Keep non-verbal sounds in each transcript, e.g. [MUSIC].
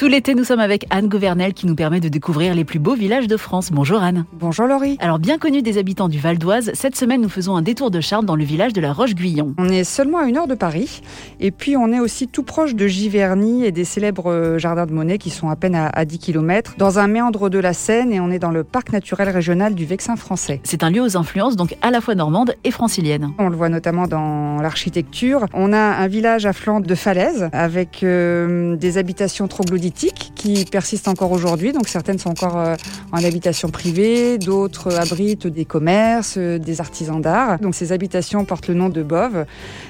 Tout l'été, nous sommes avec Anne Gouvernel qui nous permet de découvrir les plus beaux villages de France. Bonjour Anne. Bonjour Laurie. Alors bien connu des habitants du Val d'Oise, cette semaine nous faisons un détour de charme dans le village de la Roche-Guyon. On est seulement à une heure de Paris et puis on est aussi tout proche de Giverny et des célèbres euh, jardins de Monet qui sont à peine à, 10 km dans un méandre de la Seine et on est dans le parc naturel régional du Vexin français. C'est un lieu aux influences donc à la fois normande et francilienne. On le voit notamment dans l'architecture. On a un village à flanc de falaise avec euh, des habitations troglodytiques qui persistent encore aujourd'hui. Donc certaines sont encore euh, en habitation privée, d'autres abritent des commerces, euh, des artisans d'art. Donc ces habitations portent le nom de Bove.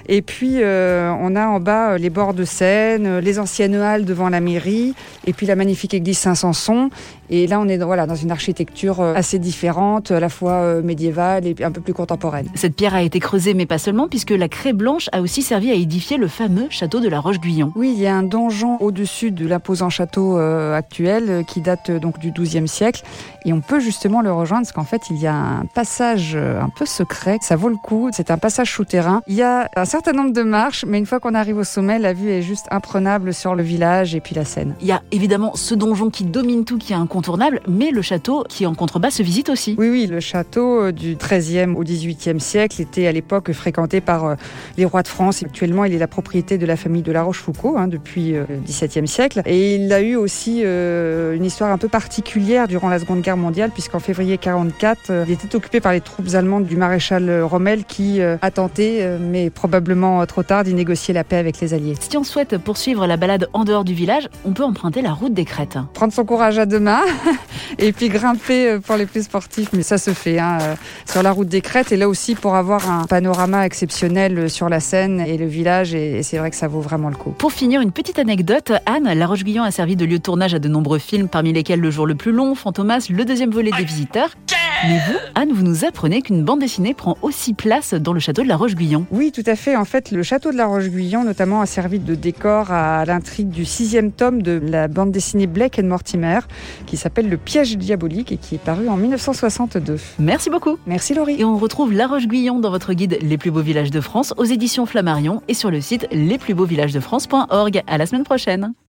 Et puis euh, on a en bas les bords de Seine, les anciennes halles devant la mairie, et puis la magnifique église Saint-Sanson. Et là on est voilà, dans une architecture assez différente, à la fois médiévale et un peu plus contemporaine. Cette pierre a été creusée, mais pas seulement, puisque la craie blanche a aussi servi à édifier le fameux château de la Roche-Guyon. Oui, il y a un donjon au-dessus de château euh, actuel euh, qui date euh, donc du XIIe siècle. Et on peut justement le rejoindre parce qu'en fait, il y a un passage un peu secret. Ça vaut le coup. C'est un passage souterrain. Il y a un certain nombre de marches, mais une fois qu'on arrive au sommet, la vue est juste imprenable sur le village et puis la Seine. Il y a évidemment ce donjon qui domine tout, qui est incontournable, mais le château qui en contrebas se visite aussi. Oui, oui, le château du XIIIe au XVIIIe siècle était à l'époque fréquenté par les rois de France. Actuellement, il est la propriété de la famille de La Rochefoucauld hein, depuis le XVIIe siècle. Et il a eu aussi euh, une histoire un peu particulière durant la Seconde Guerre mondiale, puisqu'en février 1944, euh, il était occupé par les troupes allemandes du maréchal Rommel qui euh, a tenté, mais probablement trop tard, d'y négocier la paix avec les Alliés. Si on souhaite poursuivre la balade en dehors du village, on peut emprunter la route des crêtes. Prendre son courage à deux mains [LAUGHS] et puis grimper pour les plus sportifs, mais ça se fait hein, sur la route des crêtes et là aussi pour avoir un panorama exceptionnel sur la Seine et le village et c'est vrai que ça vaut vraiment le coup. Pour finir, une petite anecdote, Anne, la Roche-Guyon a servi de lieu de tournage à de nombreux films, parmi lesquels Le jour le plus long, Fantomas, le deuxième volet des visiteurs. Mais vous, Anne, vous nous apprenez qu'une bande dessinée prend aussi place dans le château de la Roche-Guyon. Oui, tout à fait. En fait, le château de la Roche-Guyon, notamment, a servi de décor à l'intrigue du sixième tome de la bande dessinée Blake and Mortimer, qui s'appelle Le piège diabolique et qui est paru en 1962. Merci beaucoup. Merci Laurie. Et on retrouve la Roche-Guyon dans votre guide Les plus beaux villages de France aux éditions Flammarion et sur le site lesplusbeauxvillagesdefrance.org. À la semaine prochaine.